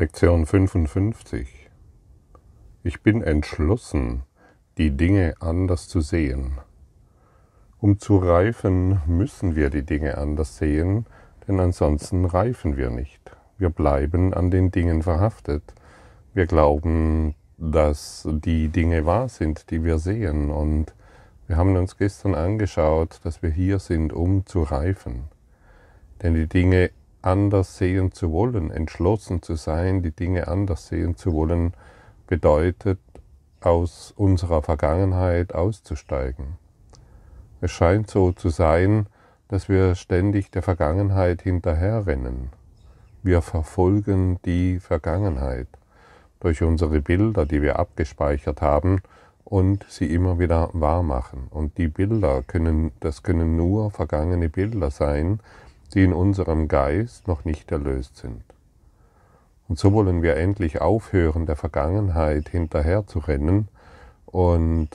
Lektion 55. Ich bin entschlossen, die Dinge anders zu sehen. Um zu reifen, müssen wir die Dinge anders sehen, denn ansonsten reifen wir nicht. Wir bleiben an den Dingen verhaftet. Wir glauben, dass die Dinge wahr sind, die wir sehen. Und wir haben uns gestern angeschaut, dass wir hier sind, um zu reifen. Denn die Dinge anders sehen zu wollen, entschlossen zu sein, die Dinge anders sehen zu wollen, bedeutet, aus unserer Vergangenheit auszusteigen. Es scheint so zu sein, dass wir ständig der Vergangenheit hinterherrennen. Wir verfolgen die Vergangenheit durch unsere Bilder, die wir abgespeichert haben und sie immer wieder wahr machen. Und die Bilder können, das können nur vergangene Bilder sein, die in unserem Geist noch nicht erlöst sind. Und so wollen wir endlich aufhören, der Vergangenheit hinterherzurennen und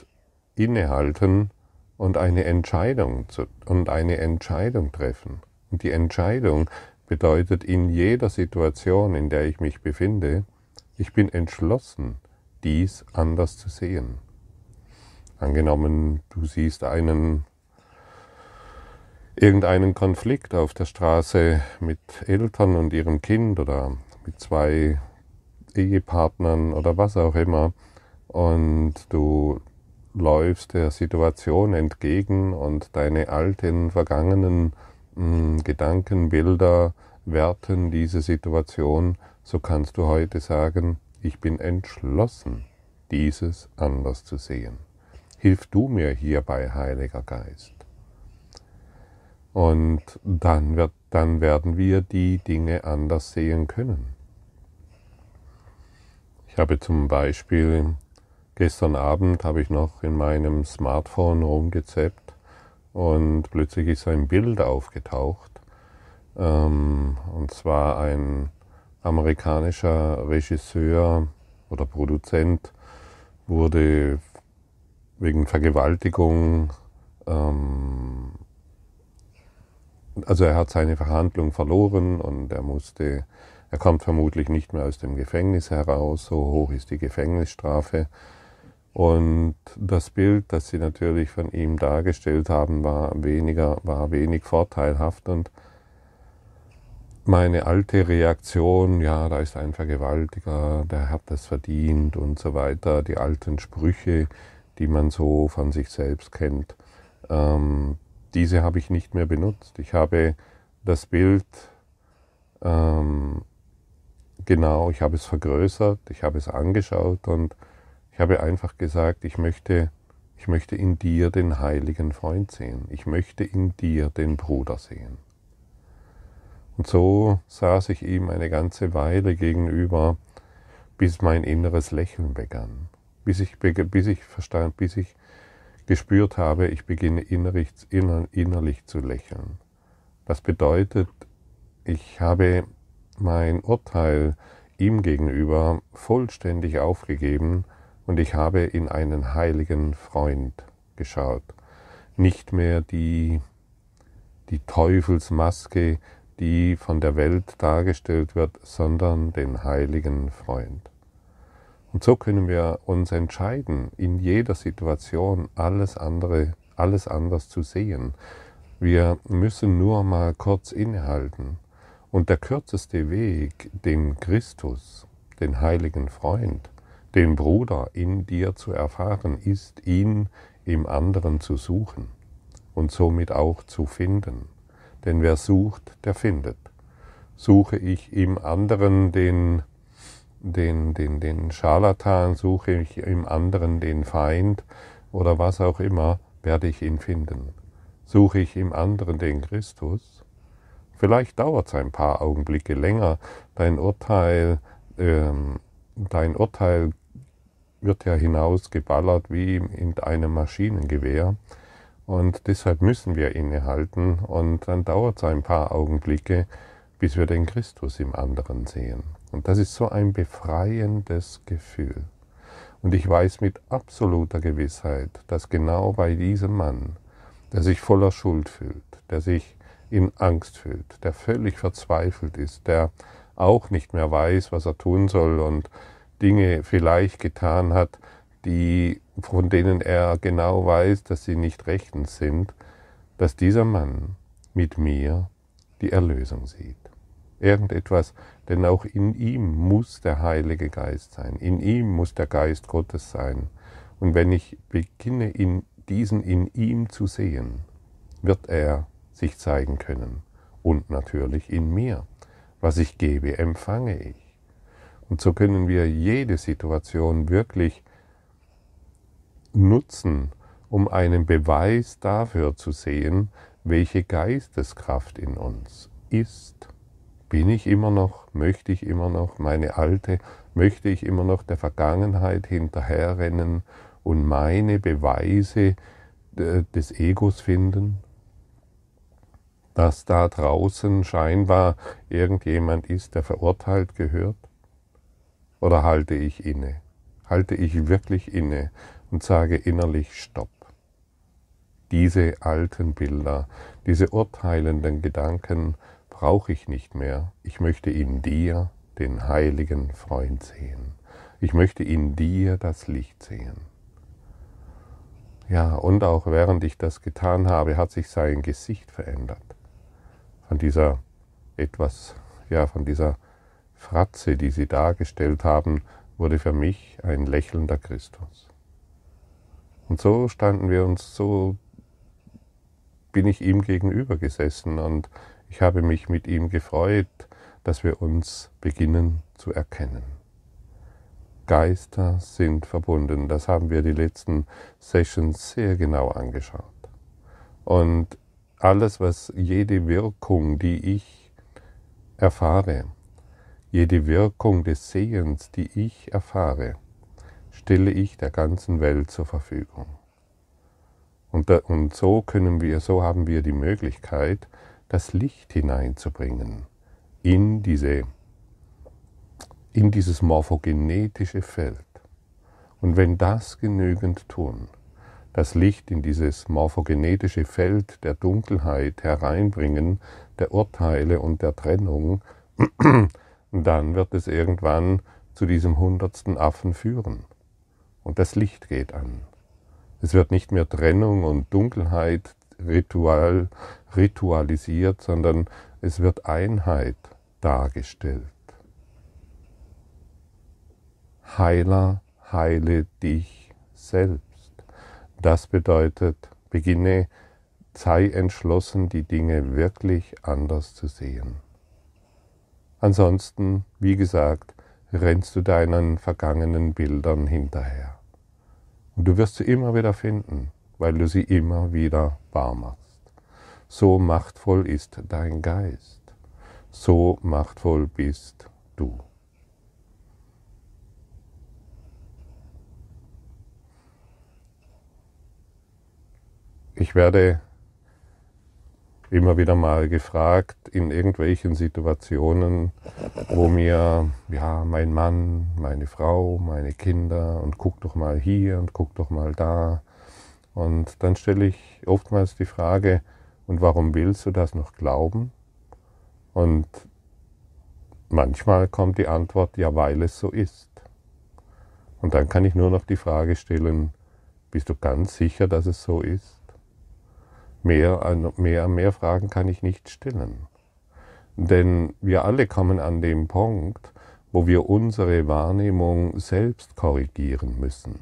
innehalten und eine Entscheidung zu, und eine Entscheidung treffen. Und die Entscheidung bedeutet in jeder Situation, in der ich mich befinde, ich bin entschlossen, dies anders zu sehen. Angenommen, du siehst einen irgendeinen Konflikt auf der Straße mit Eltern und ihrem Kind oder mit zwei Ehepartnern oder was auch immer und du läufst der Situation entgegen und deine alten, vergangenen mh, hm, Gedanken, Bilder werten diese Situation, so kannst du heute sagen, ich bin entschlossen, dieses anders zu sehen. Hilf du mir hierbei, Heiliger Geist. Und dann, wird, dann werden wir die Dinge anders sehen können. Ich habe zum Beispiel gestern Abend habe ich noch in meinem Smartphone rumgezappt und plötzlich ist ein Bild aufgetaucht. Ähm, und zwar ein amerikanischer Regisseur oder Produzent wurde wegen Vergewaltigung ähm, also er hat seine Verhandlung verloren und er musste, er kommt vermutlich nicht mehr aus dem Gefängnis heraus, so hoch ist die Gefängnisstrafe. Und das Bild, das sie natürlich von ihm dargestellt haben, war weniger, war wenig vorteilhaft. Und meine alte Reaktion, ja, da ist ein Vergewaltiger, der hat das verdient und so weiter, die alten Sprüche, die man so von sich selbst kennt, ähm, diese habe ich nicht mehr benutzt. Ich habe das Bild ähm, genau, ich habe es vergrößert, ich habe es angeschaut und ich habe einfach gesagt, ich möchte, ich möchte in dir den heiligen Freund sehen. Ich möchte in dir den Bruder sehen. Und so saß ich ihm eine ganze Weile gegenüber, bis mein inneres Lächeln begann, bis ich, bis ich verstand, bis ich gespürt habe, ich beginne innerlich, innerlich zu lächeln. Das bedeutet, ich habe mein Urteil ihm gegenüber vollständig aufgegeben und ich habe in einen heiligen Freund geschaut. Nicht mehr die, die Teufelsmaske, die von der Welt dargestellt wird, sondern den heiligen Freund. Und so können wir uns entscheiden, in jeder Situation alles andere, alles anders zu sehen. Wir müssen nur mal kurz innehalten. Und der kürzeste Weg, den Christus, den heiligen Freund, den Bruder in dir zu erfahren, ist, ihn im anderen zu suchen und somit auch zu finden. Denn wer sucht, der findet. Suche ich im anderen den den, den, den Scharlatan, suche ich im anderen den Feind oder was auch immer, werde ich ihn finden. Suche ich im anderen den Christus, vielleicht dauert es ein paar Augenblicke länger, dein Urteil, ähm, dein Urteil wird ja hinausgeballert wie in einem Maschinengewehr. Und deshalb müssen wir innehalten und dann dauert es ein paar Augenblicke, bis wir den Christus im anderen sehen. Und das ist so ein befreiendes Gefühl. Und ich weiß mit absoluter Gewissheit, dass genau bei diesem Mann, der sich voller Schuld fühlt, der sich in Angst fühlt, der völlig verzweifelt ist, der auch nicht mehr weiß, was er tun soll und Dinge vielleicht getan hat, die, von denen er genau weiß, dass sie nicht rechtens sind, dass dieser Mann mit mir die Erlösung sieht. Irgendetwas, denn auch in ihm muss der Heilige Geist sein, in ihm muss der Geist Gottes sein. Und wenn ich beginne, in diesen in ihm zu sehen, wird er sich zeigen können. Und natürlich in mir. Was ich gebe, empfange ich. Und so können wir jede Situation wirklich nutzen, um einen Beweis dafür zu sehen, welche Geisteskraft in uns ist. Bin ich immer noch, möchte ich immer noch meine alte, möchte ich immer noch der Vergangenheit hinterherrennen und meine Beweise äh, des Egos finden? Dass da draußen scheinbar irgendjemand ist, der verurteilt gehört? Oder halte ich inne? Halte ich wirklich inne und sage innerlich Stopp. Diese alten Bilder, diese urteilenden Gedanken brauche ich nicht mehr. Ich möchte in dir den heiligen Freund sehen. Ich möchte in dir das Licht sehen. Ja, und auch während ich das getan habe, hat sich sein Gesicht verändert. Von dieser etwas, ja, von dieser Fratze, die sie dargestellt haben, wurde für mich ein lächelnder Christus. Und so standen wir uns, so bin ich ihm gegenüber gesessen und ich habe mich mit ihm gefreut, dass wir uns beginnen zu erkennen. Geister sind verbunden, das haben wir die letzten Sessions sehr genau angeschaut. Und alles, was jede Wirkung, die ich erfahre, jede Wirkung des Sehens, die ich erfahre, stelle ich der ganzen Welt zur Verfügung. Und, da, und so können wir, so haben wir die Möglichkeit, das Licht hineinzubringen in diese, in dieses morphogenetische Feld. Und wenn das genügend tun, das Licht in dieses morphogenetische Feld der Dunkelheit hereinbringen, der Urteile und der Trennung, dann wird es irgendwann zu diesem hundertsten Affen führen. Und das Licht geht an. Es wird nicht mehr Trennung und Dunkelheit ritual, ritualisiert, sondern es wird Einheit dargestellt. Heiler, heile dich selbst. Das bedeutet, beginne, sei entschlossen, die Dinge wirklich anders zu sehen. Ansonsten, wie gesagt, rennst du deinen vergangenen Bildern hinterher. Und du wirst sie immer wieder finden, weil du sie immer wieder wahr machst. So machtvoll ist dein Geist. So machtvoll bist du. Ich werde immer wieder mal gefragt in irgendwelchen Situationen, wo mir ja mein Mann, meine Frau, meine Kinder und guck doch mal hier und guck doch mal da. Und dann stelle ich oftmals die Frage, und warum willst du das noch glauben? Und manchmal kommt die Antwort, ja, weil es so ist. Und dann kann ich nur noch die Frage stellen, bist du ganz sicher, dass es so ist? Mehr, mehr, mehr Fragen kann ich nicht stellen. Denn wir alle kommen an dem Punkt, wo wir unsere Wahrnehmung selbst korrigieren müssen.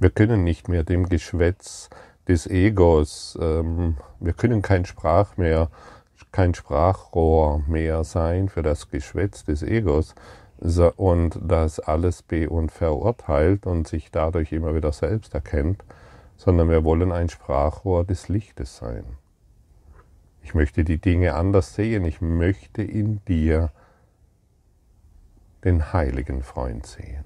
Wir können nicht mehr dem Geschwätz des Egos, ähm, wir können kein Sprach mehr, kein Sprachrohr mehr sein für das Geschwätz des Egos und das alles be- und verurteilt und sich dadurch immer wieder selbst erkennt, sondern wir wollen ein Sprachrohr des Lichtes sein. Ich möchte die Dinge anders sehen. Ich möchte in dir den heiligen Freund sehen.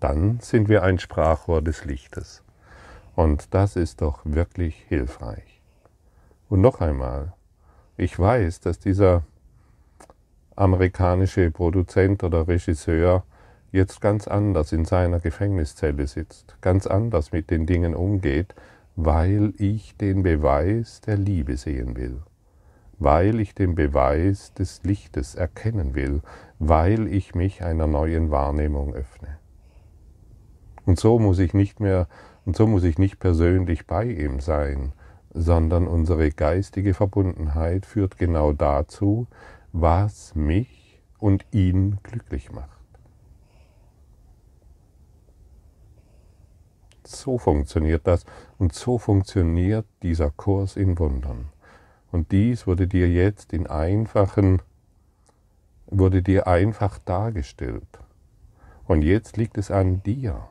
Dann sind wir ein Sprachrohr des Lichtes. Und das ist doch wirklich hilfreich. Und noch einmal, ich weiß, dass dieser amerikanische Produzent oder Regisseur jetzt ganz anders in seiner Gefängniszelle sitzt, ganz anders mit den Dingen umgeht, weil ich den Beweis der Liebe sehen will, weil ich den Beweis des Lichtes erkennen will, weil ich mich einer neuen Wahrnehmung öffne. Und so muss ich nicht mehr, und so muss ich nicht persönlich bei ihm sein, sondern unsere geistige Verbundenheit führt genau dazu, was mich und ihn glücklich macht. So funktioniert das und so funktioniert dieser Kurs in Wundern. Und dies wurde dir jetzt in einfachen, wurde dir einfach dargestellt. Und jetzt liegt es an dir,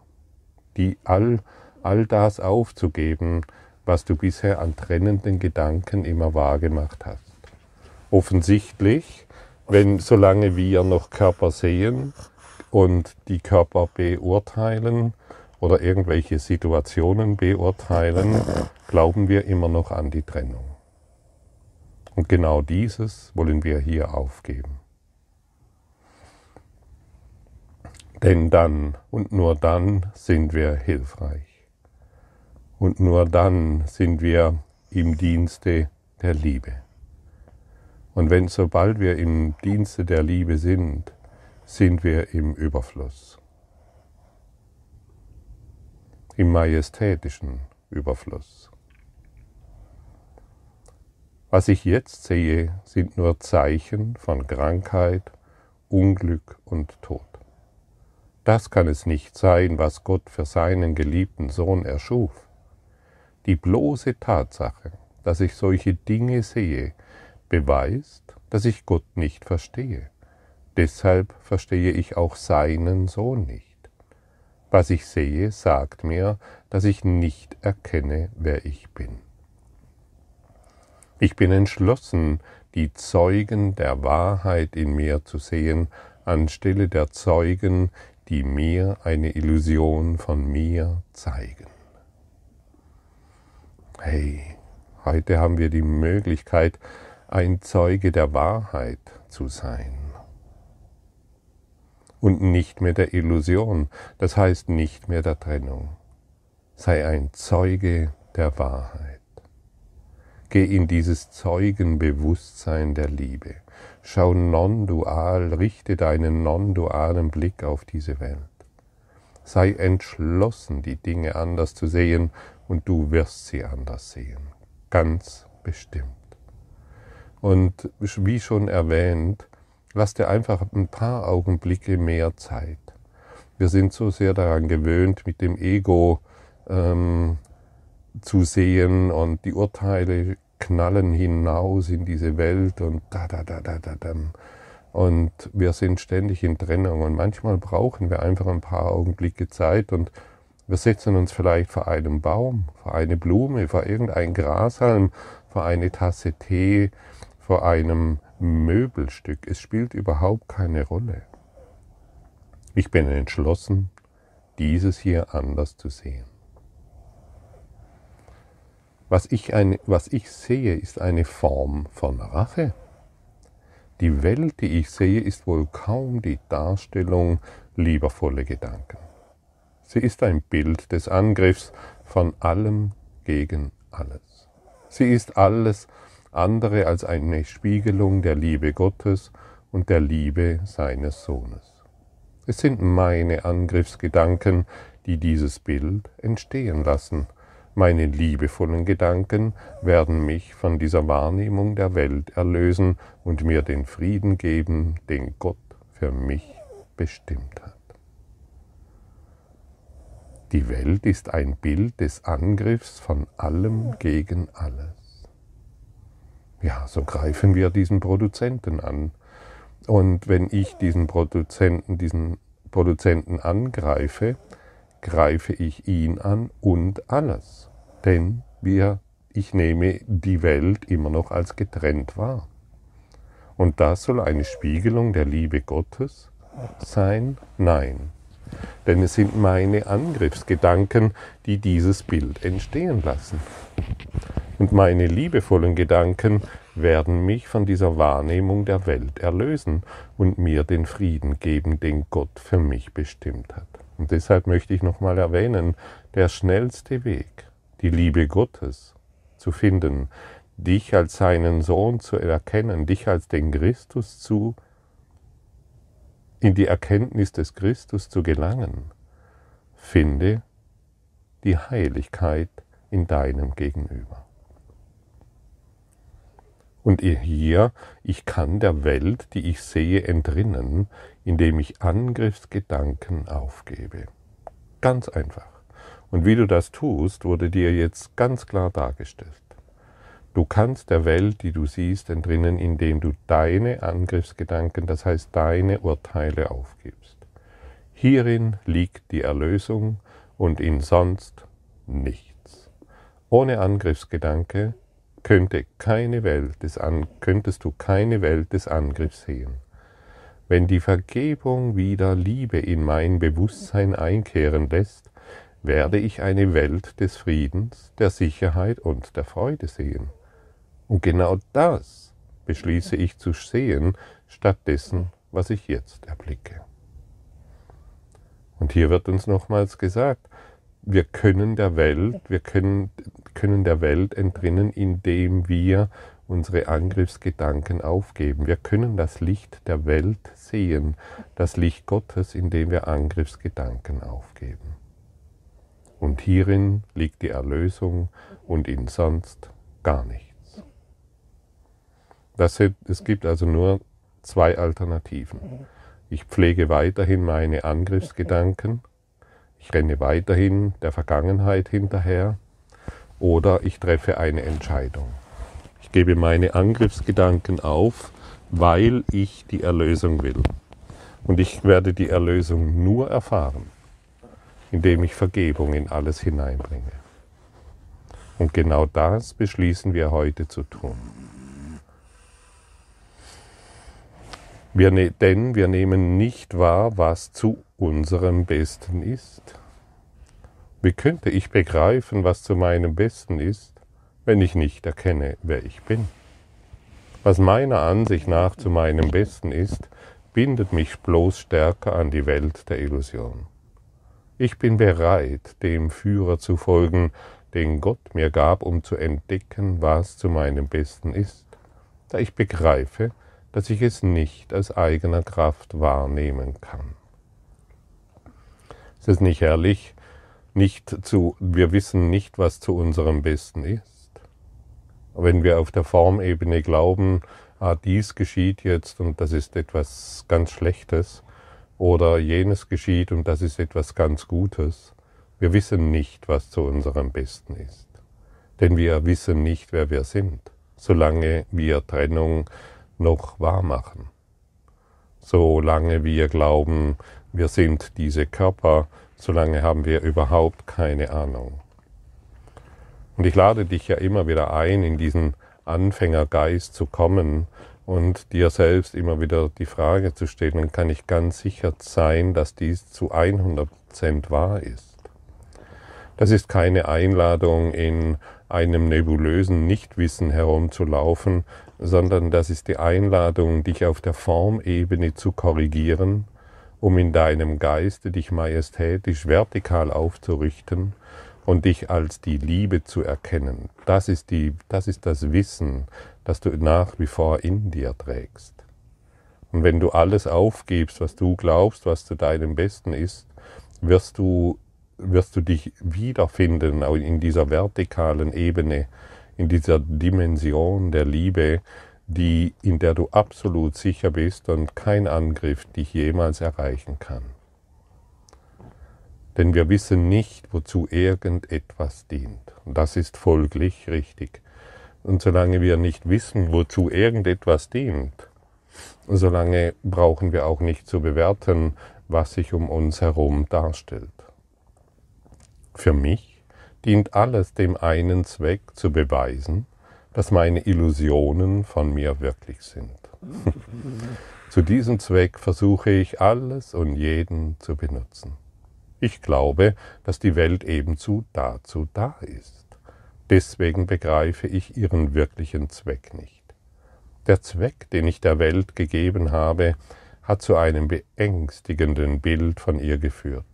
die all, all das aufzugeben, was du bisher an trennenden Gedanken immer wahrgemacht hast. Offensichtlich, wenn solange wir noch Körper sehen und die Körper beurteilen oder irgendwelche Situationen beurteilen, glauben wir immer noch an die Trennung. Und genau dieses wollen wir hier aufgeben. Denn dann und nur dann sind wir hilfreich. Und nur dann sind wir im Dienste der Liebe. Und wenn sobald wir im Dienste der Liebe sind, sind wir im Überfluss. Im majestätischen Überfluss. Was ich jetzt sehe, sind nur Zeichen von Krankheit, Unglück und Tod. Das kann es nicht sein, was Gott für seinen geliebten Sohn erschuf. Die bloße Tatsache, dass ich solche Dinge sehe, beweist, dass ich Gott nicht verstehe. Deshalb verstehe ich auch seinen Sohn nicht. Was ich sehe, sagt mir, dass ich nicht erkenne, wer ich bin. Ich bin entschlossen, die Zeugen der Wahrheit in mir zu sehen, anstelle der Zeugen, die mir eine Illusion von mir zeigen. Hey, heute haben wir die Möglichkeit, ein Zeuge der Wahrheit zu sein. Und nicht mehr der Illusion, das heißt nicht mehr der Trennung. Sei ein Zeuge der Wahrheit. Geh in dieses Zeugenbewusstsein der Liebe. Schau non-dual, richte deinen non-dualen Blick auf diese Welt. Sei entschlossen, die Dinge anders zu sehen und du wirst sie anders sehen. Ganz bestimmt. Und wie schon erwähnt, lass dir einfach ein paar Augenblicke mehr Zeit. Wir sind so sehr daran gewöhnt, mit dem Ego ähm, zu sehen und die Urteile knallen hinaus in diese Welt und da, da, da, da, da, da. Und wir sind ständig in Trennung und manchmal brauchen wir einfach ein paar Augenblicke Zeit und wir setzen uns vielleicht vor einem Baum, vor eine Blume, vor irgendein Grashalm, vor eine Tasse Tee, vor einem Möbelstück. Es spielt überhaupt keine Rolle. Ich bin entschlossen, dieses hier anders zu sehen. Was ich, ein, was ich sehe, ist eine Form von Rache. Die Welt, die ich sehe, ist wohl kaum die Darstellung liebervoller Gedanken. Sie ist ein Bild des Angriffs von allem gegen alles. Sie ist alles andere als eine Spiegelung der Liebe Gottes und der Liebe seines Sohnes. Es sind meine Angriffsgedanken, die dieses Bild entstehen lassen. Meine liebevollen Gedanken werden mich von dieser Wahrnehmung der Welt erlösen und mir den Frieden geben, den Gott für mich bestimmt hat. Die Welt ist ein Bild des Angriffs von allem gegen alles. Ja, so greifen wir diesen Produzenten an. Und wenn ich diesen Produzenten, diesen Produzenten angreife, greife ich ihn an und alles. Denn wir, ich nehme die Welt immer noch als getrennt wahr. Und das soll eine Spiegelung der Liebe Gottes sein? Nein. Denn es sind meine Angriffsgedanken, die dieses Bild entstehen lassen. Und meine liebevollen Gedanken werden mich von dieser Wahrnehmung der Welt erlösen und mir den Frieden geben, den Gott für mich bestimmt hat. Und deshalb möchte ich nochmal erwähnen, der schnellste Weg, die Liebe Gottes zu finden, dich als seinen Sohn zu erkennen, dich als den Christus zu, in die Erkenntnis des Christus zu gelangen, finde die Heiligkeit in deinem Gegenüber. Und hier, ich kann der Welt, die ich sehe, entrinnen, indem ich Angriffsgedanken aufgebe. Ganz einfach. Und wie du das tust, wurde dir jetzt ganz klar dargestellt. Du kannst der Welt, die du siehst, entrinnen, indem du deine Angriffsgedanken, das heißt deine Urteile aufgibst. Hierin liegt die Erlösung und in sonst nichts. Ohne Angriffsgedanke könnte keine Welt des An könntest du keine Welt des Angriffs sehen. Wenn die Vergebung wieder Liebe in mein Bewusstsein einkehren lässt, werde ich eine Welt des Friedens, der Sicherheit und der Freude sehen. Und genau das beschließe ich zu sehen, statt dessen, was ich jetzt erblicke. Und hier wird uns nochmals gesagt, wir können der Welt, wir können, können der Welt entrinnen, indem wir unsere Angriffsgedanken aufgeben. Wir können das Licht der Welt sehen, das Licht Gottes, indem wir Angriffsgedanken aufgeben. Und hierin liegt die Erlösung und in sonst gar nichts. Das, es gibt also nur zwei Alternativen. Ich pflege weiterhin meine Angriffsgedanken ich renne weiterhin der Vergangenheit hinterher oder ich treffe eine Entscheidung. Gebe meine Angriffsgedanken auf, weil ich die Erlösung will. Und ich werde die Erlösung nur erfahren, indem ich Vergebung in alles hineinbringe. Und genau das beschließen wir heute zu tun. Wir ne denn wir nehmen nicht wahr, was zu unserem Besten ist. Wie könnte ich begreifen, was zu meinem Besten ist, wenn ich nicht erkenne, wer ich bin? Was meiner Ansicht nach zu meinem Besten ist, bindet mich bloß stärker an die Welt der Illusion. Ich bin bereit, dem Führer zu folgen, den Gott mir gab, um zu entdecken, was zu meinem Besten ist, da ich begreife, dass ich es nicht aus eigener Kraft wahrnehmen kann. Es ist nicht herrlich, nicht zu, wir wissen nicht, was zu unserem Besten ist. Wenn wir auf der Formebene glauben, ah, dies geschieht jetzt und das ist etwas ganz Schlechtes, oder jenes geschieht und das ist etwas ganz Gutes, wir wissen nicht, was zu unserem Besten ist. Denn wir wissen nicht, wer wir sind, solange wir Trennung noch wahr machen. Solange wir glauben, wir sind diese Körper, solange haben wir überhaupt keine Ahnung. Und ich lade dich ja immer wieder ein, in diesen Anfängergeist zu kommen und dir selbst immer wieder die Frage zu stellen, kann ich ganz sicher sein, dass dies zu 100% wahr ist. Das ist keine Einladung, in einem nebulösen Nichtwissen herumzulaufen, sondern das ist die Einladung, dich auf der Formebene zu korrigieren, um in deinem Geiste dich majestätisch vertikal aufzurichten und dich als die Liebe zu erkennen. Das ist, die, das ist das Wissen, das du nach wie vor in dir trägst. Und wenn du alles aufgibst, was du glaubst, was zu deinem Besten ist, wirst du, wirst du dich wiederfinden in dieser vertikalen Ebene, in dieser Dimension der Liebe, die, in der du absolut sicher bist und kein Angriff dich jemals erreichen kann. Denn wir wissen nicht, wozu irgendetwas dient. Und das ist folglich richtig. Und solange wir nicht wissen, wozu irgendetwas dient, solange brauchen wir auch nicht zu bewerten, was sich um uns herum darstellt. Für mich dient alles dem einen Zweck zu beweisen, dass meine Illusionen von mir wirklich sind. zu diesem Zweck versuche ich alles und jeden zu benutzen. Ich glaube, dass die Welt ebenso dazu da ist. Deswegen begreife ich ihren wirklichen Zweck nicht. Der Zweck, den ich der Welt gegeben habe, hat zu einem beängstigenden Bild von ihr geführt.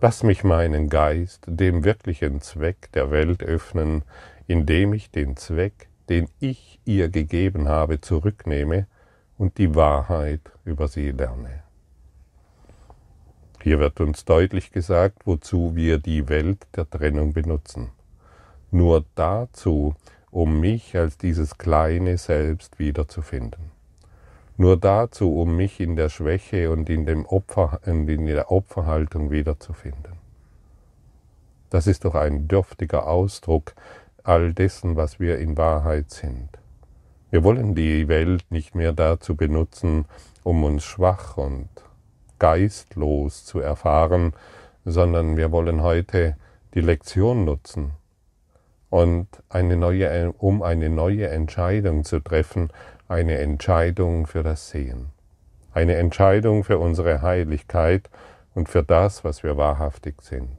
Lass mich meinen Geist dem wirklichen Zweck der Welt öffnen, indem ich den Zweck den ich ihr gegeben habe, zurücknehme und die Wahrheit über sie lerne. Hier wird uns deutlich gesagt, wozu wir die Welt der Trennung benutzen. Nur dazu, um mich als dieses kleine Selbst wiederzufinden. Nur dazu, um mich in der Schwäche und in, dem Opfer, in der Opferhaltung wiederzufinden. Das ist doch ein dürftiger Ausdruck all dessen, was wir in Wahrheit sind. Wir wollen die Welt nicht mehr dazu benutzen, um uns schwach und geistlos zu erfahren, sondern wir wollen heute die Lektion nutzen und eine neue, um eine neue Entscheidung zu treffen, eine Entscheidung für das Sehen, eine Entscheidung für unsere Heiligkeit und für das, was wir wahrhaftig sind.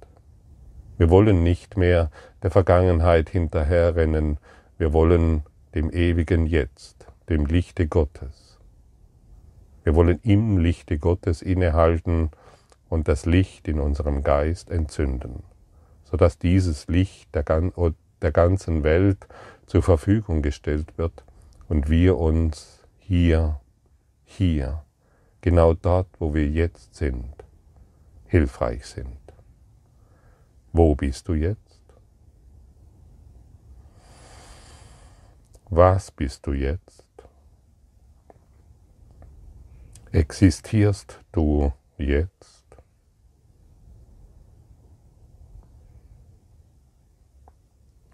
Wir wollen nicht mehr der Vergangenheit hinterherrennen, wir wollen dem ewigen Jetzt, dem Lichte Gottes. Wir wollen im Lichte Gottes innehalten und das Licht in unserem Geist entzünden, sodass dieses Licht der, der ganzen Welt zur Verfügung gestellt wird und wir uns hier, hier, genau dort, wo wir jetzt sind, hilfreich sind. Wo bist du jetzt? Was bist du jetzt? Existierst du jetzt?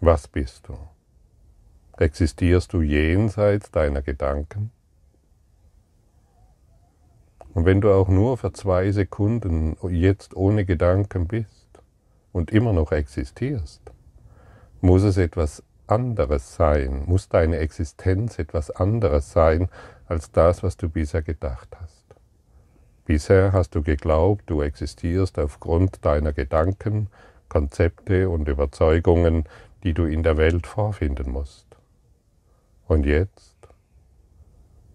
Was bist du? Existierst du jenseits deiner Gedanken? Und wenn du auch nur für zwei Sekunden jetzt ohne Gedanken bist und immer noch existierst, muss es etwas anderes sein, muss deine Existenz etwas anderes sein als das, was du bisher gedacht hast. Bisher hast du geglaubt, du existierst aufgrund deiner Gedanken, Konzepte und Überzeugungen, die du in der Welt vorfinden musst. Und jetzt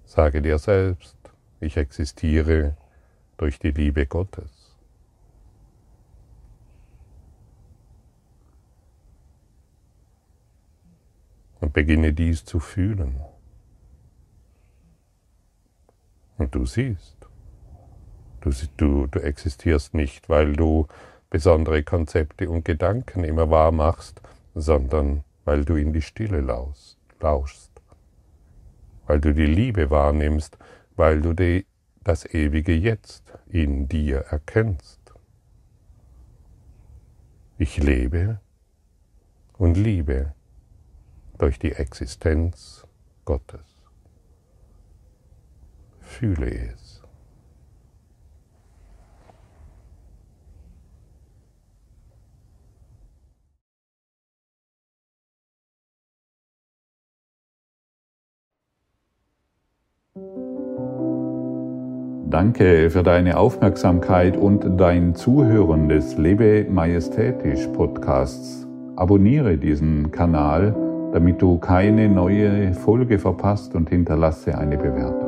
sage dir selbst, ich existiere durch die Liebe Gottes. Und beginne dies zu fühlen. Und du siehst, du, du, du existierst nicht, weil du besondere Konzepte und Gedanken immer wahr machst, sondern weil du in die Stille lauschst weil du die Liebe wahrnimmst, weil du die, das ewige Jetzt in dir erkennst. Ich lebe und liebe durch die Existenz Gottes. Fühle es. Danke für deine Aufmerksamkeit und dein Zuhören des Lebe Majestätisch Podcasts. Abonniere diesen Kanal, damit du keine neue Folge verpasst und hinterlasse eine Bewertung.